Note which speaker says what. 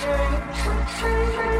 Speaker 1: Free, free, free.